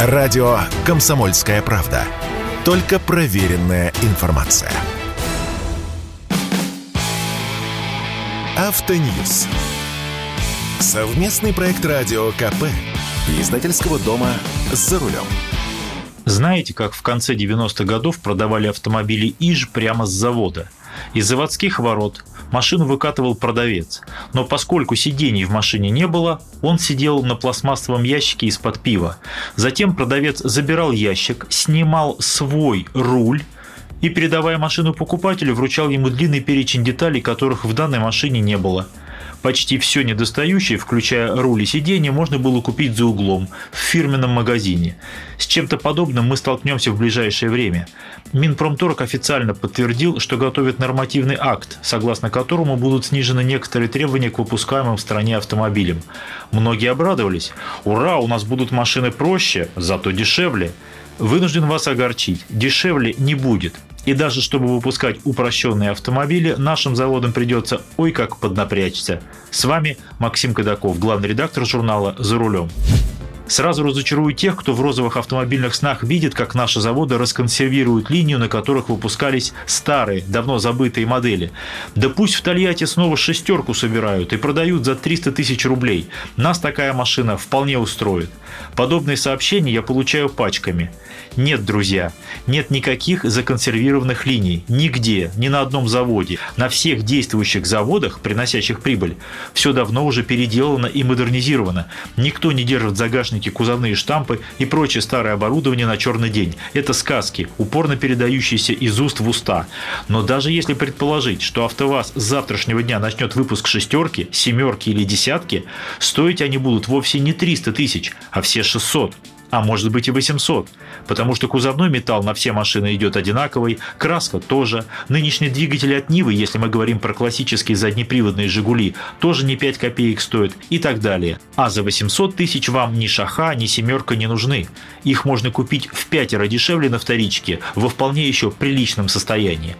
Радио «Комсомольская правда». Только проверенная информация. Автоньюз. Совместный проект радио КП. Издательского дома «За рулем». Знаете, как в конце 90-х годов продавали автомобили ИЖ прямо с завода? Из заводских ворот машину выкатывал продавец. Но поскольку сидений в машине не было, он сидел на пластмассовом ящике из-под пива. Затем продавец забирал ящик, снимал свой руль, и, передавая машину покупателю, вручал ему длинный перечень деталей, которых в данной машине не было – Почти все недостающее, включая руль и сиденье, можно было купить за углом, в фирменном магазине. С чем-то подобным мы столкнемся в ближайшее время. Минпромторг официально подтвердил, что готовит нормативный акт, согласно которому будут снижены некоторые требования к выпускаемым в стране автомобилям. Многие обрадовались. «Ура, у нас будут машины проще, зато дешевле». Вынужден вас огорчить, дешевле не будет. И даже чтобы выпускать упрощенные автомобили, нашим заводам придется ой как поднапрячься. С вами Максим Кадаков, главный редактор журнала «За рулем». Сразу разочарую тех, кто в розовых автомобильных снах видит, как наши заводы расконсервируют линию, на которых выпускались старые, давно забытые модели. Да пусть в Тольятти снова шестерку собирают и продают за 300 тысяч рублей. Нас такая машина вполне устроит. Подобные сообщения я получаю пачками. Нет, друзья, нет никаких законсервированных линий. Нигде, ни на одном заводе. На всех действующих заводах, приносящих прибыль, все давно уже переделано и модернизировано. Никто не держит в кузовные штампы и прочее старое оборудование на черный день. Это сказки, упорно передающиеся из уст в уста. Но даже если предположить, что АвтоВАЗ с завтрашнего дня начнет выпуск шестерки, семерки или десятки, стоить они будут вовсе не 300 тысяч, а все 600 а может быть и 800, потому что кузовной металл на все машины идет одинаковый, краска тоже, нынешние двигатели от Нивы, если мы говорим про классические заднеприводные «Жигули», тоже не 5 копеек стоят и так далее. А за 800 тысяч вам ни шаха, ни семерка не нужны. Их можно купить в пятеро дешевле на вторичке, во вполне еще приличном состоянии.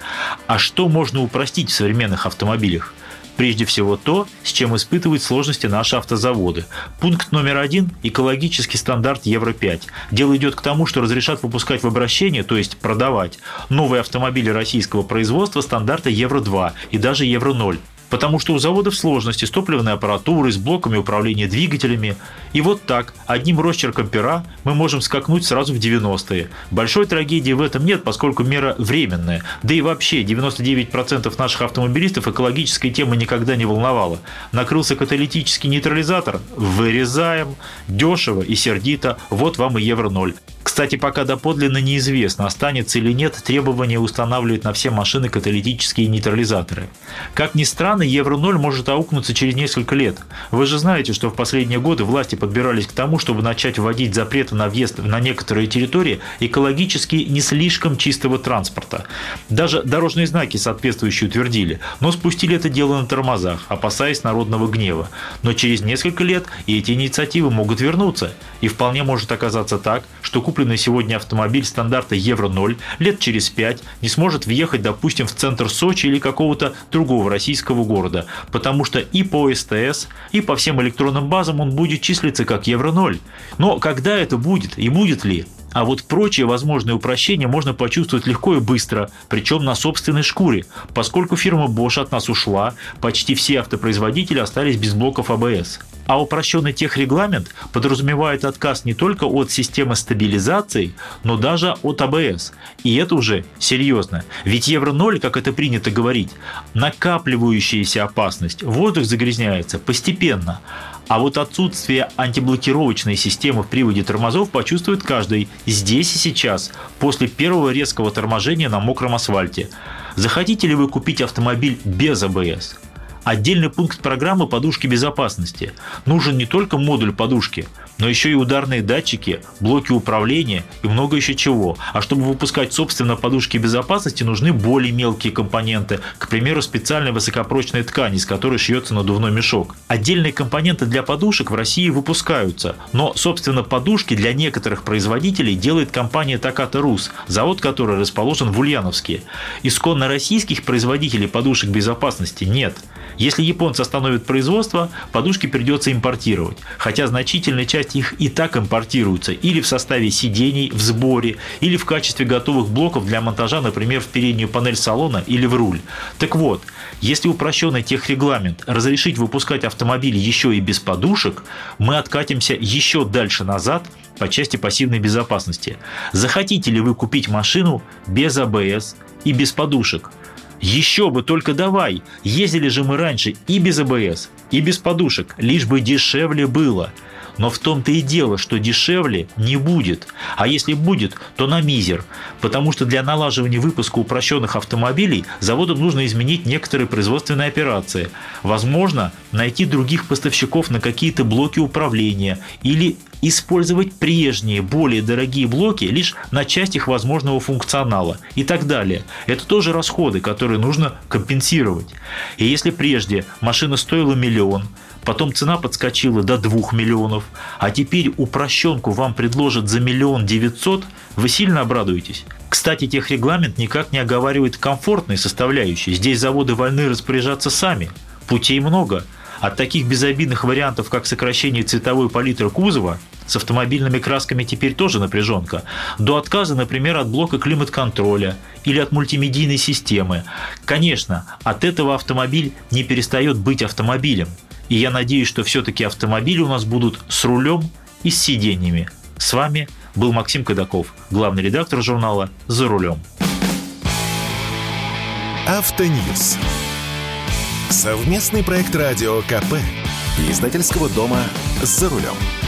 А что можно упростить в современных автомобилях? Прежде всего то, с чем испытывают сложности наши автозаводы. Пункт номер один – экологический стандарт Евро-5. Дело идет к тому, что разрешат выпускать в обращение, то есть продавать, новые автомобили российского производства стандарта Евро-2 и даже Евро-0 потому что у заводов сложности с топливной аппаратурой, с блоками управления двигателями. И вот так, одним росчерком пера мы можем скакнуть сразу в 90-е. Большой трагедии в этом нет, поскольку мера временная. Да и вообще, 99% наших автомобилистов экологическая тема никогда не волновала. Накрылся каталитический нейтрализатор – вырезаем. Дешево и сердито, вот вам и евро ноль. Кстати, пока доподлинно неизвестно, останется или нет требование устанавливать на все машины каталитические нейтрализаторы. Как ни странно, Евро-0 может аукнуться через несколько лет. Вы же знаете, что в последние годы власти подбирались к тому, чтобы начать вводить запреты на въезд на некоторые территории экологически не слишком чистого транспорта. Даже дорожные знаки соответствующие утвердили, но спустили это дело на тормозах, опасаясь народного гнева. Но через несколько лет и эти инициативы могут вернуться. И вполне может оказаться так, что куп купленный сегодня автомобиль стандарта Евро-0 лет через 5 не сможет въехать, допустим, в центр Сочи или какого-то другого российского города, потому что и по СТС, и по всем электронным базам он будет числиться как Евро-0. Но когда это будет и будет ли? А вот прочие возможные упрощения можно почувствовать легко и быстро, причем на собственной шкуре. Поскольку фирма Bosch от нас ушла, почти все автопроизводители остались без блоков АБС. А упрощенный техрегламент подразумевает отказ не только от системы стабилизации, но даже от АБС. И это уже серьезно. Ведь Евро-0, как это принято говорить, накапливающаяся опасность. Воздух загрязняется постепенно. А вот отсутствие антиблокировочной системы в приводе тормозов почувствует каждый здесь и сейчас, после первого резкого торможения на мокром асфальте. Захотите ли вы купить автомобиль без АБС? Отдельный пункт программы подушки безопасности. Нужен не только модуль подушки, но еще и ударные датчики, блоки управления и много еще чего. А чтобы выпускать собственно подушки безопасности, нужны более мелкие компоненты, к примеру, специальная высокопрочная ткань, из которой шьется надувной мешок. Отдельные компоненты для подушек в России выпускаются, но, собственно, подушки для некоторых производителей делает компания Takata Rus, завод который расположен в Ульяновске. Исконно российских производителей подушек безопасности нет. Если японцы остановят производство, подушки придется импортировать, хотя значительная часть их и так импортируется или в составе сидений в сборе, или в качестве готовых блоков для монтажа, например, в переднюю панель салона или в руль. Так вот, если упрощенный техрегламент разрешить выпускать автомобиль еще и без подушек, мы откатимся еще дальше назад по части пассивной безопасности. Захотите ли вы купить машину без АБС и без подушек? Еще бы, только давай. Ездили же мы раньше и без АБС, и без подушек, лишь бы дешевле было. Но в том-то и дело, что дешевле не будет. А если будет, то на мизер. Потому что для налаживания выпуска упрощенных автомобилей заводам нужно изменить некоторые производственные операции. Возможно, найти других поставщиков на какие-то блоки управления или использовать прежние, более дорогие блоки лишь на часть их возможного функционала и так далее. Это тоже расходы, которые нужно компенсировать. И если прежде машина стоила миллион, потом цена подскочила до 2 миллионов, а теперь упрощенку вам предложат за миллион девятьсот, вы сильно обрадуетесь. Кстати, техрегламент никак не оговаривает комфортной составляющей. Здесь заводы вольны распоряжаться сами. Путей много – от таких безобидных вариантов, как сокращение цветовой палитры кузова, с автомобильными красками теперь тоже напряженка, до отказа, например, от блока климат-контроля или от мультимедийной системы. Конечно, от этого автомобиль не перестает быть автомобилем. И я надеюсь, что все-таки автомобили у нас будут с рулем и с сиденьями. С вами был Максим Кадаков, главный редактор журнала «За рулем». Автоньюз. Совместный проект радио КП. Издательского дома «За рулем».